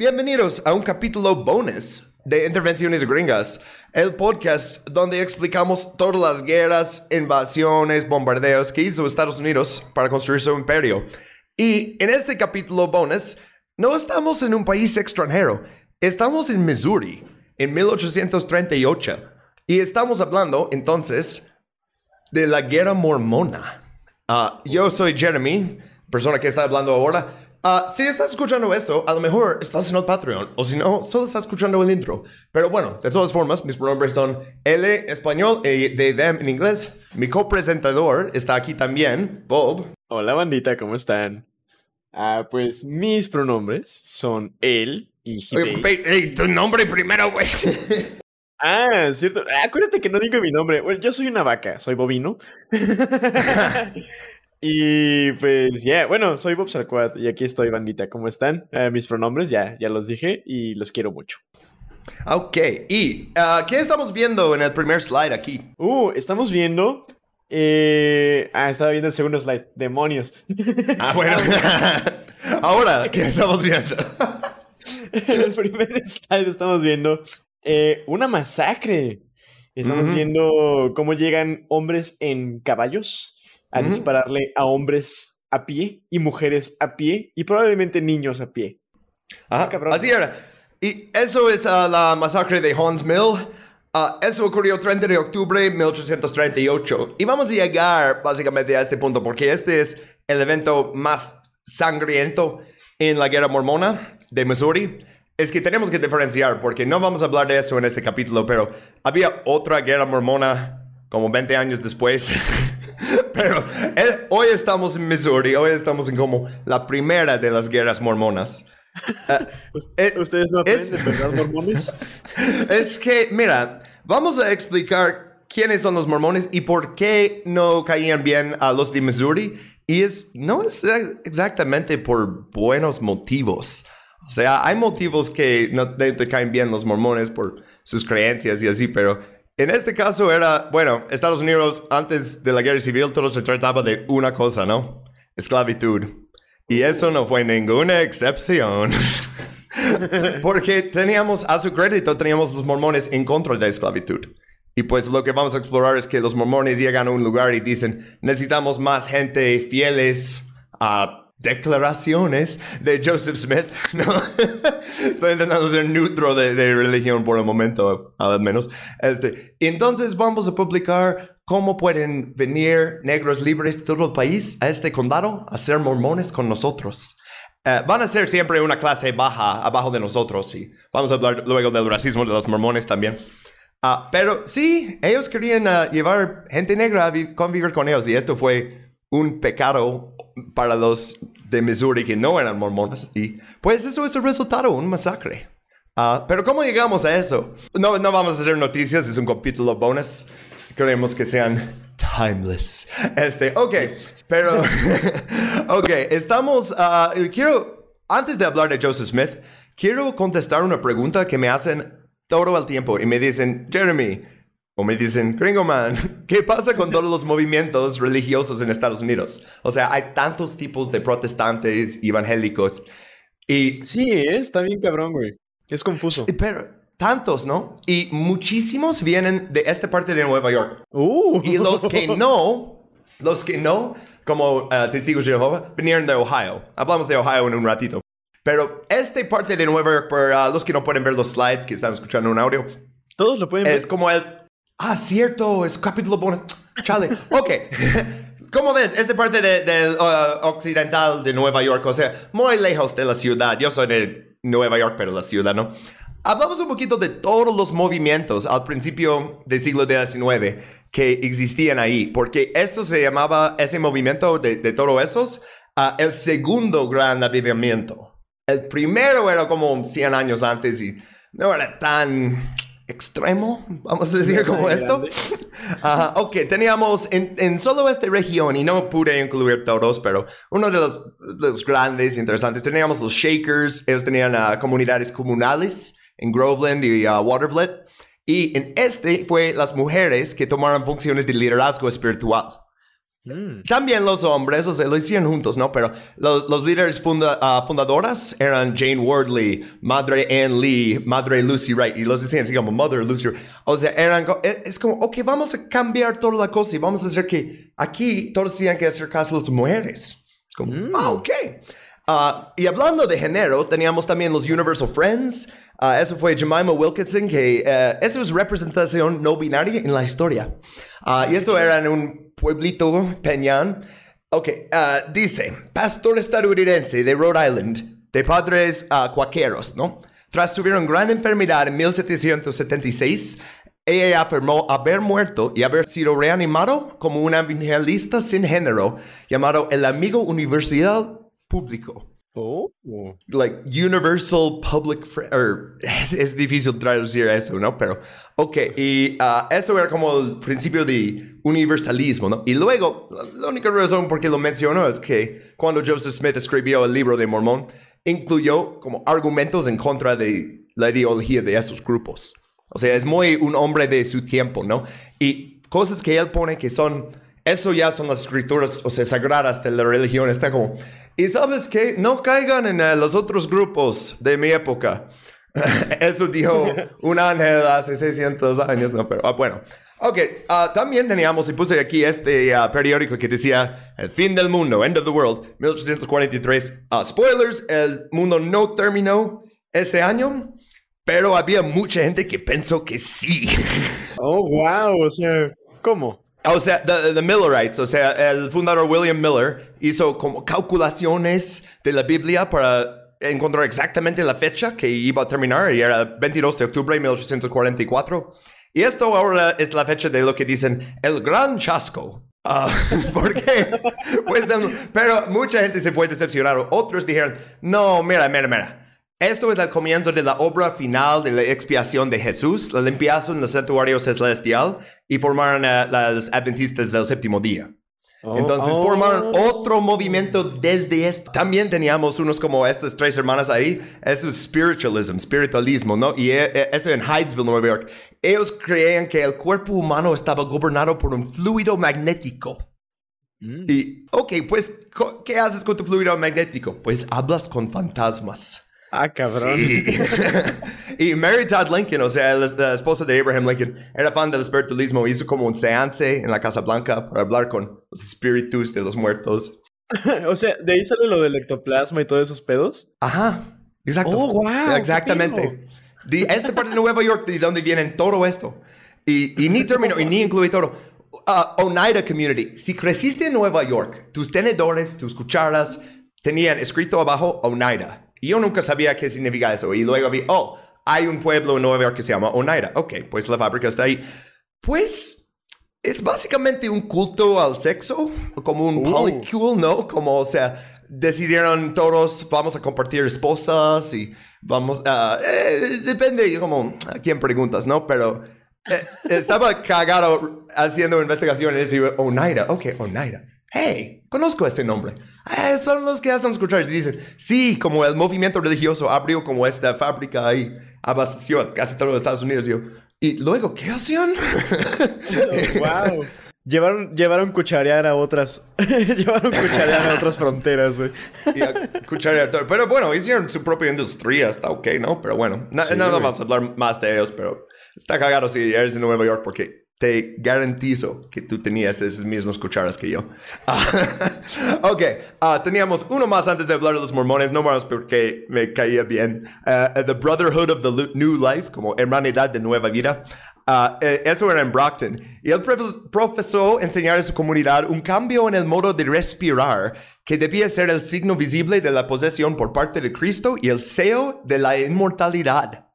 Bienvenidos a un capítulo bonus de Intervenciones Gringas, el podcast donde explicamos todas las guerras, invasiones, bombardeos que hizo Estados Unidos para construir su imperio. Y en este capítulo bonus, no estamos en un país extranjero, estamos en Missouri, en 1838. Y estamos hablando entonces de la guerra mormona. Ah, yo soy Jeremy, persona que está hablando ahora. Ah, si estás escuchando esto, a lo mejor estás en el Patreon, o si no, solo estás escuchando el intro. Pero bueno, de todas formas, mis pronombres son L español y de them en inglés. Mi copresentador está aquí también, Bob. Hola bandita, ¿cómo están? Ah, pues mis pronombres son él y Hibei. Hey, tu nombre primero, güey. Ah, cierto. Acuérdate que no digo mi nombre. Bueno, yo soy una vaca, soy bovino. Y pues, ya, bueno, soy Bob Sarquad y aquí estoy, bandita. ¿Cómo están? Eh, mis pronombres ya, ya los dije y los quiero mucho. Ok, ¿y uh, qué estamos viendo en el primer slide aquí? Uh, estamos viendo. Eh... Ah, estaba viendo el segundo slide. Demonios. Ah, bueno. Ahora, ¿qué estamos viendo? en el primer slide estamos viendo eh, una masacre. Estamos viendo cómo llegan hombres en caballos a dispararle a hombres a pie y mujeres a pie y probablemente niños a pie. Ajá, así era. Y eso es ah, la masacre de Hans Mill. Ah, eso ocurrió 30 de octubre de 1838. Y vamos a llegar básicamente a este punto porque este es el evento más sangriento en la guerra mormona de Missouri. Es que tenemos que diferenciar porque no vamos a hablar de eso en este capítulo, pero había otra guerra mormona como 20 años después. pero eh, hoy estamos en Missouri, hoy estamos en como la primera de las guerras mormonas. Ah, eh, Ustedes no es- aprenden, ¿verdad, mormones? es que, mira, vamos a explicar quiénes son los mormones y por qué no caían bien a los de Missouri. Y es, no es exactamente por buenos motivos. O sea, hay motivos que no te caen bien los mormones por sus creencias y así, pero en este caso era, bueno, Estados Unidos antes de la guerra civil todo se trataba de una cosa, ¿no? Esclavitud. Y eso no fue ninguna excepción. Porque teníamos, a su crédito, teníamos los mormones en contra de la esclavitud. Y pues lo que vamos a explorar es que los mormones llegan a un lugar y dicen, necesitamos más gente fieles a declaraciones de Joseph Smith. ¿no? Estoy intentando ser neutro de, religión por el momento, al menos. Este, entonces vamos a publicar cómo pueden venir negros libres de todo el país a este condado a ser mormones con nosotros. Eh, van a ser siempre una clase baja abajo de nosotros y vamos a hablar luego del racismo de los mormones también. Ah, pero sí, ellos querían ah, llevar gente negra a vi- convivir con ellos y esto fue un pecado para los de Missouri que no eran mormones y pues eso es el resultado, un masacre. Ah, pero ¿cómo llegamos a eso? No, no vamos a hacer noticias, es un capítulo bonus. Queremos que sean timeless. Este, ok, pero, ok, estamos, ah, quiero, antes de hablar de Joseph Smith, quiero contestar una pregunta que me hacen todo el tiempo y me dicen, Jeremy, o me dicen, Gringo Man, ¿qué pasa con todos los movimientos religiosos en Estados Unidos? O sea, hay tantos tipos de protestantes, evangélicos, y Sí, ¿eh? está bien cabrón, güey. Es confuso. Pero tantos, ¿no? Y muchísimos vienen de esta parte de Nueva York. Uh. Y los que no, los que no, como eh, testigos de Jehová, vinieron de Ohio. Hablamos de Ohio en un ratito. Pero esta parte de Nueva York, para los que no pueden ver los slides, que están escuchando un audio, Todos lo pueden ver. es como el... Ah, cierto, es capítulo bonus. Chale, ok. ¿Cómo ves? Parte de- del uh, occidental de Nueva York, o sea, muy lejos de la ciudad. Yo soy de Nueva York, pero la ciudad, ¿no? Hablamos un poquito de todos los movimientos al principio del siglo XIX que existían ahí, porque esto se llamaba, ese movimiento de, de todos esos, ah, el segundo gran avivamiento. El primero era como 100 años antes y no era tan extremo, vamos a decir como esto. Ajá, ok, teníamos en, en solo esta región, y no pude incluir todos, pero uno de los, los grandes interesantes, teníamos los Shakers, ellos tenían ah, comunidades comunales en Groveland y Watervliet, y en este fue las mujeres que tomaron funciones de liderazgo espiritual. Mm. También los hombres, o sea, lo hicieron juntos, ¿no? Pero los, los líderes funda, uh, fundadoras eran Jane Wardley, Madre Ann Lee, Madre Lucy Wright, y los decían así como Mother Lucy O sea, eran, e, es como, ok, vamos a cambiar toda la cosa y vamos a hacer que aquí todos tienen que hacer caso a las mujeres. Es como, mm. ah, ok. Uh, y hablando de género, teníamos también los Universal Friends. Uh, eso fue Jemima Wilkinson, que uh, eso es representación no binaria en la historia. y esto era en un pueblito peñán. Ok, dice, pastor estadounidense de Rhode Island, de padres cuaqueros, ¿no? Tras sufrir una gran enfermedad en 1776, ella afirmó haber muerto y haber sido reanimado como un evangelista sin género llamado el amigo universal público. Oh. Like universal public or es, difícil traducir eso, ¿no? Pero, ok, y uh, eso era como el principio de universalismo, ¿no? Y luego, la, única razón por qué lo menciono es que cuando Joseph Smith escribió el libro de Mormón, incluyó como argumentos en contra de la ideología de esos grupos. O sea, es muy un hombre de su tiempo, ¿no? Y cosas que él pone que son eso ya son las escrituras, o sea, sagradas de la religión. Está como, y sabes qué, no caigan en eh, los otros grupos de mi época. Eso dijo un ángel hace 600 años, no, pero ah, bueno. Ok, ah, también teníamos, y puse aquí este ah, periódico que decía El fin del mundo, End of the World, 1843. spoilers, el mundo no terminó ese año, pero había mucha gente que pensó que sí. Oh, wow, o sea, ¿cómo? O sea, the, Millerites, o sea, el fundador William Miller hizo como calculaciones de la Biblia para encontrar exactamente la fecha que iba a terminar y era 22 de octubre de 1844. Y esto ahora es la fecha de lo que dicen el gran chasco. Uh, ¿Por qué? Pues, pero mucha gente se fue decepcionada. Otros dijeron, no, mira, mira, mira. Esto es el comienzo de la obra final de la expiación de Jesús, la limpiación del santuario celestial y formaron a los adventistas del séptimo día. Oh, Entonces oh. formaron otro movimiento desde esto. También teníamos unos como estas tres hermanas ahí. Eso es spiritualism, spiritualismo, ¿no? Y eh, eh, eso en Hydesville, Nueva York. Ellos creían que el cuerpo humano estaba gobernado por un fluido magnético. Mm. Y, ok, pues, ¿qué haces con tu fluido magnético? Pues hablas con fantasmas. Ah, cabrón. y Mary Todd Lincoln, o sea, la, esposa de Abraham Lincoln, era fan del espiritualismo. Hizo como un seance en la Casa Blanca para hablar con los espíritus de los muertos. o sea, de ahí sale lo del ectoplasma y todos esos pedos. Ajá, exacto. Oh, wow. Exactamente. De esta parte de Nueva York, de donde vienen todo esto. Y, y ni terminó, y ni incluye todo. Uh, Oneida Community. Si creciste en Nueva York, tus tenedores, tus cucharas tenían escrito abajo Oneida. Y yo nunca sabía qué significa eso. Y luego vi, oh, hay un pueblo en Nueva York que se llama Oneida. Ok, pues la fábrica está ahí. Pues es básicamente un culto al sexo, como un uh. polycule, ¿no? Como, o sea, decidieron todos, vamos a compartir esposas y vamos a... Eh, depende como a quién preguntas, ¿no? Pero eh, estaba cagado haciendo investigaciones y Oneida, ok, Oneida. Hey, conozco ese nombre. Eh, son los que hacen escuchar y dicen, sí, como el movimiento religioso abrió como esta fábrica ahí, abasteció casi todos los Estados Unidos. Y, yo, y luego, ¿qué hacían? wow. Llevaron, llevaron cucharear a otras. llevaron cucharear a otras fronteras, güey. Pero bueno, hicieron su propia industria, está ok, ¿no? Pero bueno, nada vamos a hablar más de ellos, pero está cagado si eres en Nueva York porque te garantizo que tú tenías esas mismas cucharas que yo. ok, ah, teníamos uno más antes de hablar de los mormones, no más porque me caía bien. Uh, the Brotherhood of the New Life, como hermanidad de nueva vida. Uh, eso era en Brockton. Y él profesó enseñar a su comunidad un cambio en el modo de respirar que debía ser el signo visible de la posesión por parte de Cristo y el sello de la inmortalidad.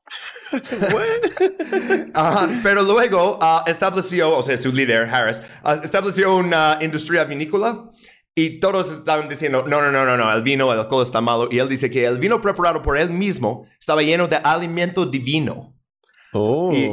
Pero luego ah, estableció, o sea, su líder, Harris, ah, estableció una industria vinícola y todos estaban diciendo, no, no, no, no, no, el vino, el alcohol está malo. Y él dice que el vino preparado por él mismo estaba lleno de alimento divino. Oh. Y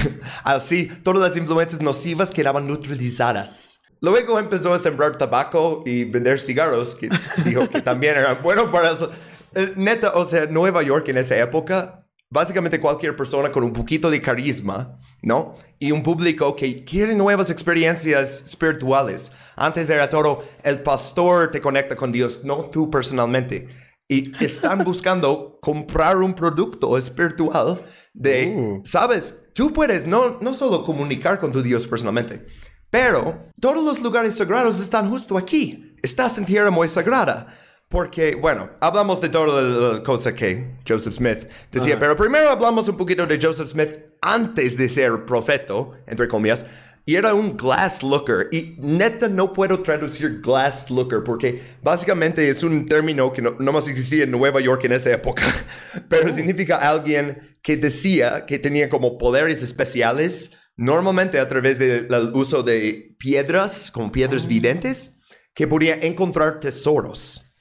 así, todas las influencias nocivas quedaban neutralizadas. Luego empezó a sembrar tabaco y vender cigarros, que dijo que también era bueno para eso. Eh, neta, o sea, Nueva York en esa época básicamente cualquier persona con un poquito de carisma, ¿no? Y un público que quiere nuevas experiencias espirituales. Antes era todo, el pastor te conecta con Dios, no tú personalmente. Y están buscando comprar un producto espiritual de, Uh. sabes, tú puedes no, no solo comunicar con tu Dios personalmente, pero todos los lugares sagrados están justo aquí. Estás en tierra muy sagrada. Porque, bueno, hablamos de toda la cosa que Joseph Smith decía, pero primero hablamos un poquito de Joseph Smith antes de ser profeta, entre comillas, y era un glass looker. Y neta no puedo traducir glass looker porque básicamente es un término que no, no más existía en Nueva York en esa época, pero significa alguien que decía que tenía como poderes especiales, normalmente a través del uso de piedras, como piedras videntes, que podía encontrar tesoros.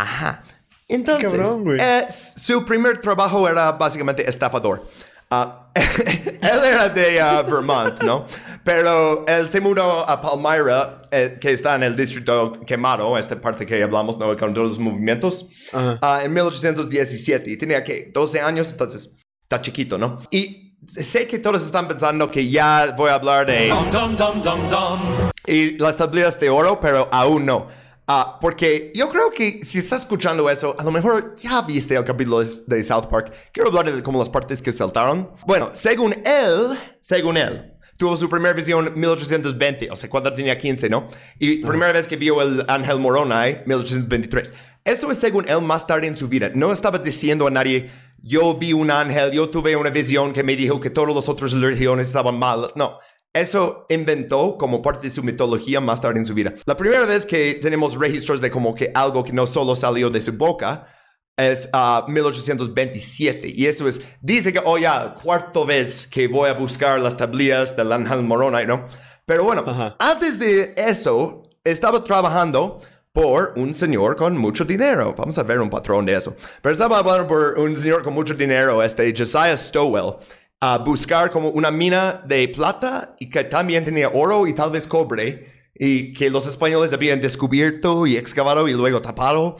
Ajá. Entonces, cabrón, eh, su primer trabajo era básicamente estafador. Ah, él era de ah, Vermont, ¿no? Pero él se mudó a Palmyra, eh, que está en el distrito quemado, esta parte que hablamos, ¿no? Con todos los movimientos, Ajá. ah, en 1817. Y tenía, que 12 años, entonces está chiquito, ¿no? Y sé que todos están pensando que ya voy a hablar de Dum dum dum dum dum. y las tablillas de oro, pero aún no. Ah, porque yo creo que si estás escuchando eso, a lo mejor ya viste el capítulo de, South Park. Quiero hablar de como las partes que saltaron. Bueno, según él, según él, tuvo su primera visión en 1820, o sea, cuando tenía 15, ¿no? Y primera vez que vio el Ángel Moroni, 1823. Esto es según él más tarde en su vida. No estaba diciendo a nadie, yo vi un ángel, yo tuve una visión que me dijo que todas las otras religiones estaban mal. No. Eso inventó como parte de su mitología más tarde en su vida. La primera vez que tenemos registros de como que algo que no solo salió de su boca es ah, 1827. Y eso es, dice que, oh ya, cuarto vez que voy a buscar las tablillas del Ángel Moroni, ¿no? Pero bueno, Ajá. antes de eso, estaba trabajando por un señor con mucho dinero. Vamos a ver un patrón de eso. Pero estaba hablando por un señor con mucho dinero, este Josiah Stowell, a buscar como una mina de plata y que también tenía oro y tal vez cobre y que los españoles habían descubierto y excavado y luego tapado.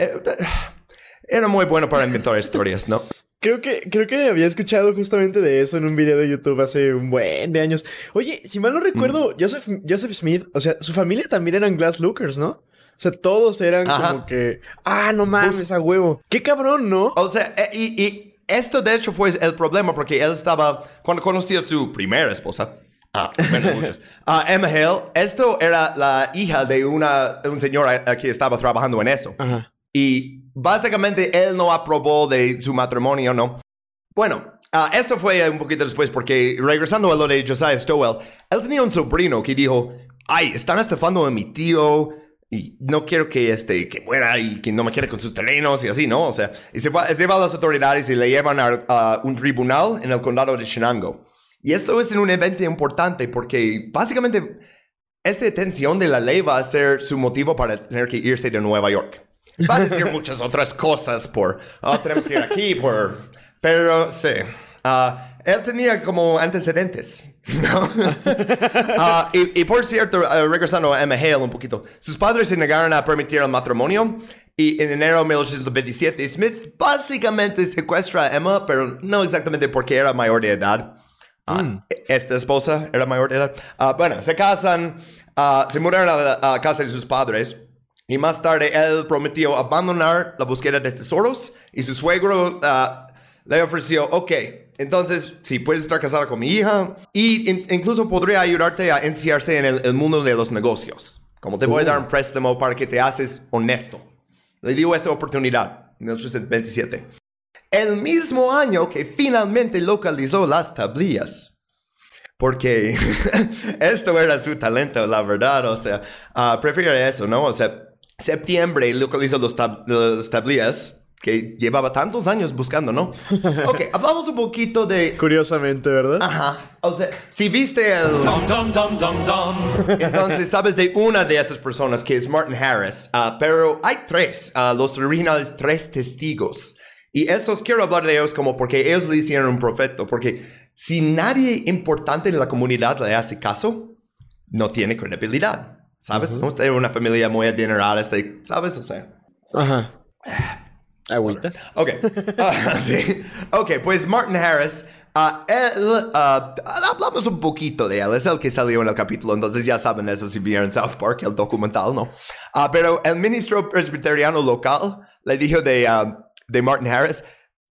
Eh, era muy bueno para inventar historias, ¿no? Creo que, creo que había escuchado justamente de eso en un video de YouTube hace un buen de años. Oye, si mal no recuerdo, Joseph, Joseph Smith, o sea, su familia también eran glass lookers, ¿no? O sea, todos eran Ajá. como que, ah, no mames, a huevo. Qué cabrón, ¿no? O sea, eh, y, y esto de hecho fue el problema porque él estaba, cuando conocí a su primera esposa, ah, muchas, ah, Emma Hale, esto era la hija de una, un señor que estaba trabajando en eso. Ajá. Y básicamente él no aprobó de su matrimonio, ¿no? Bueno, ah, esto fue un poquito después porque regresando a lo de Josiah Stowell, él tenía un sobrino que dijo, ay, están estafando a mi tío y no quiero que, este, que muera y que no me quiera con sus terrenos y así, ¿no? O sea, y se va, se a las autoridades y le llevan a, un tribunal en el condado de Shenango. Y esto es un evento importante porque básicamente esta detención de la ley va a ser su motivo para tener que irse de Nueva York. Va a decir muchas otras cosas por, oh, tenemos que ir aquí, por... Pero sí, ah, él tenía como antecedentes, ¿no? Ah, y, y por cierto, ah, regresando a Emma Hale un poquito, sus padres se negaron a permitir el matrimonio y en enero de 1827 Smith básicamente secuestra a Emma, pero no exactamente porque era mayor de edad. Ah, Esta esposa era mayor de edad. Ah, bueno, se casan, se mudaron a la a casa de sus padres. Y más tarde él prometió abandonar la búsqueda de tesoros y su suegro le ofreció, ok, entonces sí, puedes estar casada con mi hija y in- incluso podría ayudarte a iniciarse en el, el mundo de los negocios. Como te voy a dar un préstamo para que te haces honesto. Le dio esta oportunidad, 1827. El mismo año que finalmente localizó las tablillas. Porque esto era su talento, la verdad. O sea, ah, prefiere eso, ¿no? O sea, septiembre localizó los tab- las tablillas que llevaba tantos años buscando, ¿no? Ok, hablamos un poquito de... Curiosamente, ¿verdad? Ajá. O sea, si viste el... Dum dum dum dum dum. Entonces sabes de una de esas personas que es Martin Harris, Ah, pero hay tres, ah, los originales tres testigos. Y esos quiero hablar de ellos como porque ellos le hicieron un profeta, porque si nadie importante en la comunidad le hace caso, no tiene credibilidad. ¿Sabes? No es una familia muy adinerada, este, ¿sabes? O sea, Ajá. Agüita. Ok. Ah, sí. Ok, pues Martin Harris. ah, él, ah, hablamos un poquito de él. Es el que salió en el capítulo, entonces ya saben eso si vieron South Park, el documental, ¿no? Pero el ministro presbiteriano local le dijo de, de Martin Harris,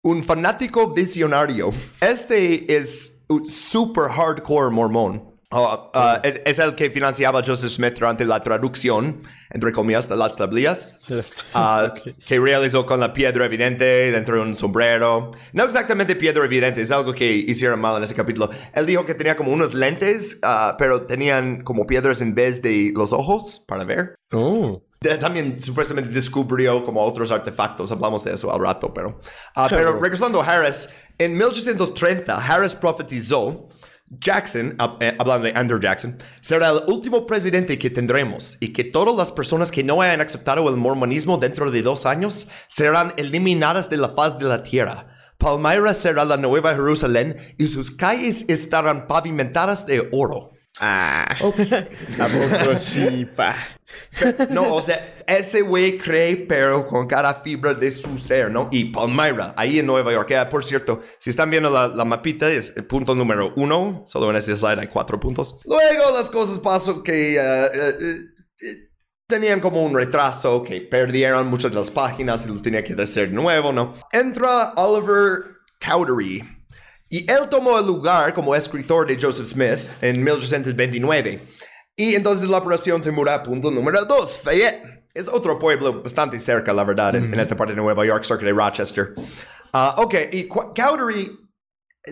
un fanático visionario. Este es un super hardcore mormón. Ah, ah, es, es el que financiaba Joseph Smith durante la traducción, entre comillas, de las tablillas. Ah, que realizó con la piedra evidente dentro de un sombrero. No exactamente piedra evidente, es algo que hicieron mal en ese capítulo. Él dijo que tenía como unos lentes, ah, pero tenían como piedras en vez de los ojos para ver. Oh. También supuestamente descubrió como otros artefactos, hablamos de eso al rato, pero... ah, pero regresando a Harris, en 1830 Harris profetizó Jackson, hab- eh, hablando de Andrew Jackson, será el último presidente que tendremos y que todas las personas que no hayan aceptado el mormonismo dentro de dos años serán eliminadas de la faz de la tierra. Palmyra será la nueva Jerusalén y sus calles estarán pavimentadas de oro. Ah. ¿A poco sí, pa? No, o sea, ese güey cree, pero con cada fibra de su ser, ¿no? Y Palmyra, ahí en Nueva York. Ah, por cierto, si están viendo la, la mapita, es el punto número uno. Solo en ese slide hay cuatro puntos. Luego las cosas pasan que eh, eh, eh, tenían como un retraso, que perdieron muchas de las páginas y lo tenía que hacer nuevo, ¿no? Entra Oliver Cowdery. Y él tomó el lugar como escritor de Joseph Smith en 1829. Y entonces la operación se muda a punto número 2, Fayette. Es otro pueblo bastante cerca, la verdad, en, en esta parte de Nueva York, cerca de Rochester. Ah, ok, y Cowdery,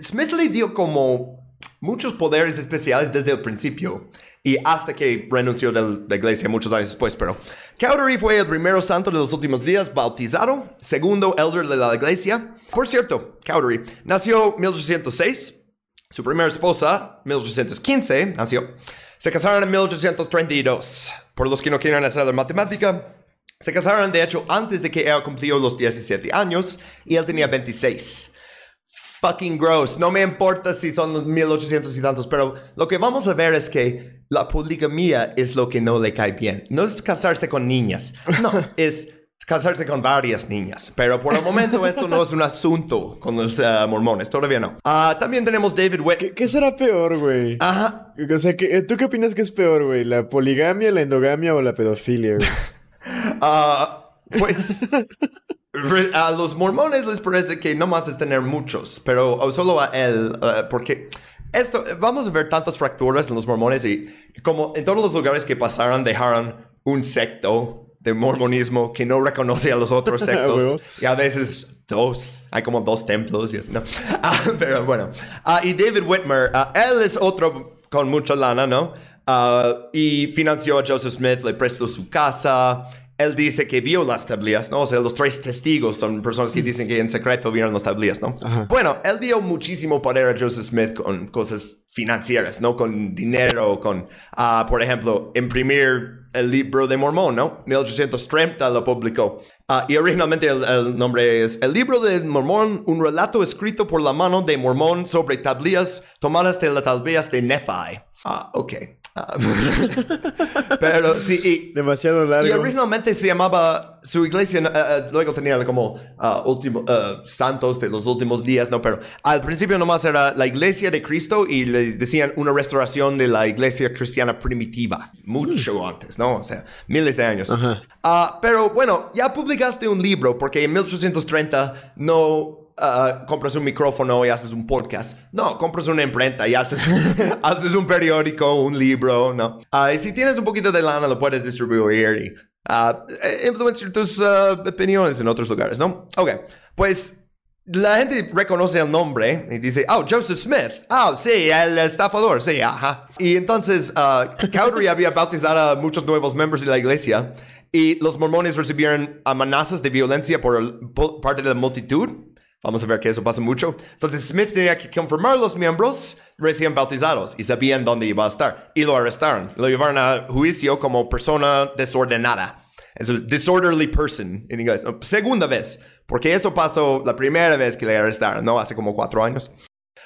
Smith le dio como muchos poderes especiales desde el principio y hasta que renunció de la iglesia muchos años después, pero Cowdery fue el primero santo de los últimos días bautizado, segundo elder de la iglesia. Por cierto, Cowdery nació 1806, su primera esposa, 1815, nació. Se casaron en 1832. Por los que no quieren hacer la matemática, se casaron de hecho antes de que él cumplió los 17 años y él tenía 26. Fucking gross. No me importa si son los 1800 y tantos, pero lo que vamos a ver es que la poligamía es lo que no le cae bien. No es casarse con niñas. No, es casarse con varias niñas. Pero por el momento esto no es un asunto con los eh, mormones. Todavía no. Ah, también tenemos David Witt. ¿Qué, qué será peor, güey? Ajá. O sea, ¿qué- ¿tú qué opinas que es peor, güey? ¿La poligamia, la endogamia o la pedofilia, güey? Ah, pues a los mormones les parece que no más es tener muchos, pero solo a él, eh, porque esto, vamos a ver tantas fracturas en los mormones y como en todos los lugares que pasaron dejaron un secto de mormonismo que no reconoce a los otros sectos y a veces dos, hay como dos templos y así, ¿no? Ah, pero bueno, Ah, y David Whitmer, ah, él es otro con mucha lana, ¿no? Y financió a Joseph Smith, le prestó su casa. Él dice que vio las tablillas, ¿no? O sea, los tres testigos son personas que dicen que en secreto vieron las tablillas, ¿no? Bueno, él dio muchísimo poder a Joseph Smith con cosas financieras, ¿no? Con dinero, con, por ejemplo, imprimir el libro de Mormón, ¿no? 1830 lo publicó. Ah, y originalmente el, el nombre es El libro de Mormón, un relato escrito por la mano de Mormón sobre tablillas tomadas de las tablillas de Nephi. Ah, ok. Ah, pero sí, y, Demasiado y largo. originalmente se llamaba, su iglesia eh, luego tenía como ah, último, eh, santos de los últimos días, ¿no? Pero al principio nomás era la iglesia de Cristo y le decían una restauración de la iglesia cristiana primitiva, mucho antes, ¿no? O sea, miles de años. Ah, pero bueno, ya publicaste un libro porque en 1830 no ah, compras un micrófono y haces un podcast. No, compras una imprenta y haces, haces un periódico, un libro, ¿no? Ah, y si tienes un poquito de lana, lo puedes distribuir y ah, eh, influenciar tus opiniones en otros lugares, ¿no? Ok, pues la gente reconoce el nombre y dice, oh, Joseph Smith. Ah, sí, el estafador, sí, ajá. Y entonces, uh, Cowdery había bautizado a muchos nuevos miembros de la iglesia y los mormones recibieron amenazas de violencia por, el- por parte de la multitud. Vamos a ver que eso pasa mucho. Entonces Smith tenía que confirmar los miembros recién bautizados y sabían dónde iba a estar. Y lo arrestaron. Lo llevaron a juicio como persona desordenada. Eso es disorderly person en inglés. Segunda vez. Porque eso pasó la primera vez que le arrestaron, ¿no? Hace como cuatro años.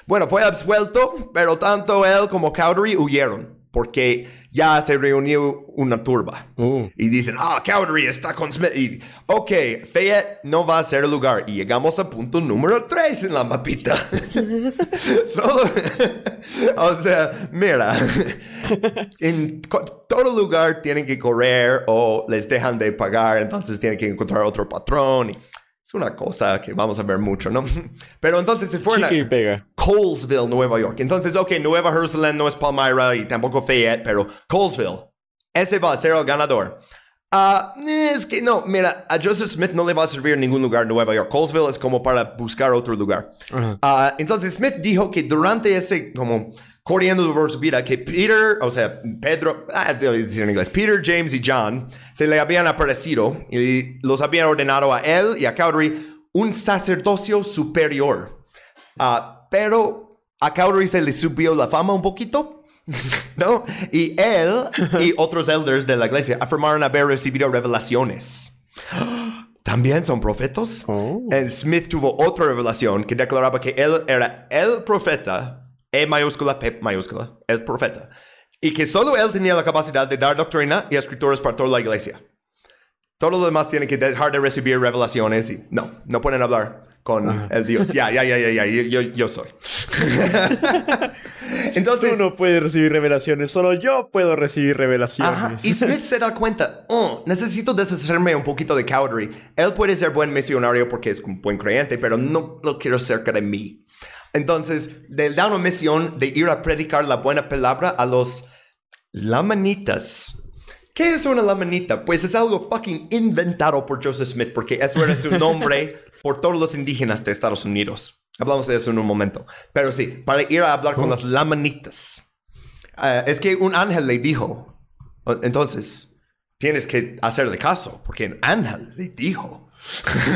Bueno, fue absuelto, pero tanto él como Cowdery huyeron. Porque ya se reunió una turba. Uh. Y dicen, ah, Cowdery está con Smith. Y, ok, Fayette no va a ser el lugar. Y llegamos a punto número 3 en la mapita. Solo, o sea, mira, en todo lugar tienen que correr o les dejan de pagar, entonces tienen que encontrar otro patrón. Y es una cosa que vamos a ver mucho, ¿no? Pero entonces se fueron a... Chica y pega. Colesville, Nueva York. Entonces, ok, Nueva Jerusalén no es Palmyra y tampoco Fayette, pero Colesville. Ese va a ser el ganador. Ah, es que no, mira, a Joseph Smith no le va a servir ningún lugar en Nueva York. Colesville es como para buscar otro lugar. Ah, entonces, Smith dijo que durante ese, como, corriendo por su vida, que Peter, o sea, Pedro, ah, debo decir en inglés, Peter, James y John se le habían aparecido y los habían ordenado a él y a Cowdery un sacerdocio superior. Pero a Cowdery se le subió la fama un poquito, ¿no? Y él y otros elders de la iglesia afirmaron haber recibido revelaciones. También son profetas. Oh. Smith tuvo otra revelación que declaraba que él era el profeta, E mayúscula, P mayúscula, el profeta, y que solo él tenía la capacidad de dar doctrina y escritores para toda la iglesia. Todo lo demás tiene que dejar de recibir revelaciones y no, no pueden hablar con el Dios. Ya, ya, ya, ya, ya, yo, yo, yo soy. Entonces, Tú no puedes recibir revelaciones, solo yo puedo recibir revelaciones. Ajá, Y Smith se da cuenta, oh, necesito deshacerme un poquito de Cowdery. Él puede ser buen misionario porque es un buen creyente, pero no lo quiero cerca de mí. Entonces, le da una misión de ir a predicar la buena palabra a los lamanitas. ¿Qué es una lamanita? Pues es algo fucking inventado por Joseph Smith porque eso era su nombre por todos los indígenas de Estados Unidos. Hablamos de eso en un momento. Pero sí, para ir a hablar con las lamanitas. Ah, es que un ángel le dijo, entonces, tienes que hacerle caso, porque un ángel le dijo.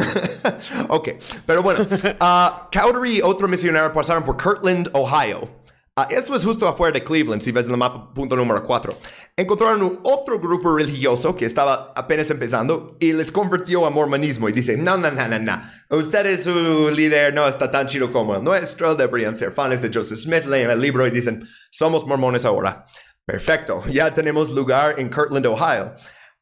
ok, pero bueno, ah, Cowdery y otro misionero pasaron por Kirtland, Ohio. Ah, esto es justo afuera de Cleveland, si ves en el mapa punto número 4. Encontraron otro grupo religioso que estaba apenas empezando y les convirtió a mormonismo y dice, no, no, no, no, no, ustedes su líder no está tan chido como el nuestro, deberían ser fans de Joseph Smith, leen el libro y dicen, somos mormones ahora. Perfecto, ya tenemos lugar en Kirtland, Ohio.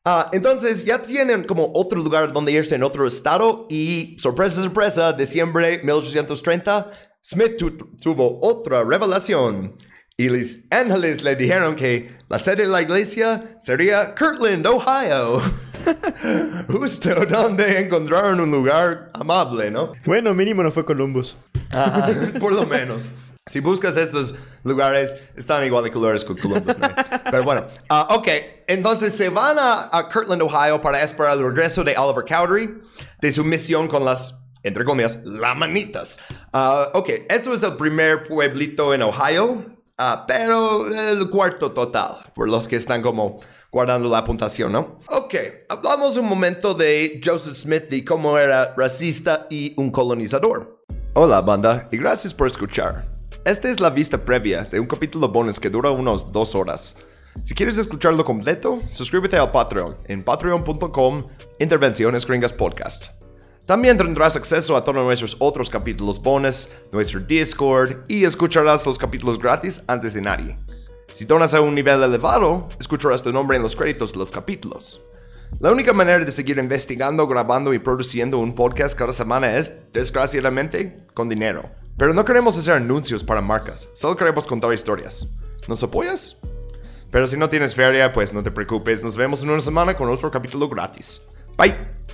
Ah, entonces ya tienen como otro lugar donde irse en otro estado y sorpresa, sorpresa, diciembre 1830, Smith tu- tuvo otra revelación y los ángeles le dijeron que la sede de la iglesia sería Kirtland, Ohio. Justo donde encontraron un lugar amable, ¿no? Bueno, mínimo no fue Columbus. Ajá, por lo menos. Si buscas estos lugares, están igual de colores que Columbus. ¿no? Pero bueno, ah, ok. Entonces se van a, a Kirtland, Ohio para esperar el regreso de Oliver Cowdery de su misión con las, entre comillas, lamanitas. Ah, ok, esto es el primer pueblito en Ohio, ah, pero el cuarto total, por los que están como guardando la puntuación, ¿no? Ok, hablamos un momento de Joseph Smith y cómo era racista y un colonizador. Hola banda y gracias por escuchar. Esta es la vista previa de un capítulo bonus que dura unos dos horas. Si quieres escucharlo completo, suscríbete al Patreon en patreon.com Intervenciones. También tendrás acceso a todos nuestros otros capítulos bonus, nuestro Discord y escucharás los capítulos gratis antes de nadie. Si donas a un nivel elevado, escucharás tu nombre en los créditos de los capítulos. La única manera de seguir investigando, grabando y produciendo un podcast cada semana es, desgraciadamente, con dinero. Pero no queremos hacer anuncios para marcas, solo queremos contar historias. ¿Nos apoyas? Pero si no tienes feria, pues no te preocupes, nos vemos en una semana con otro capítulo gratis. Bye.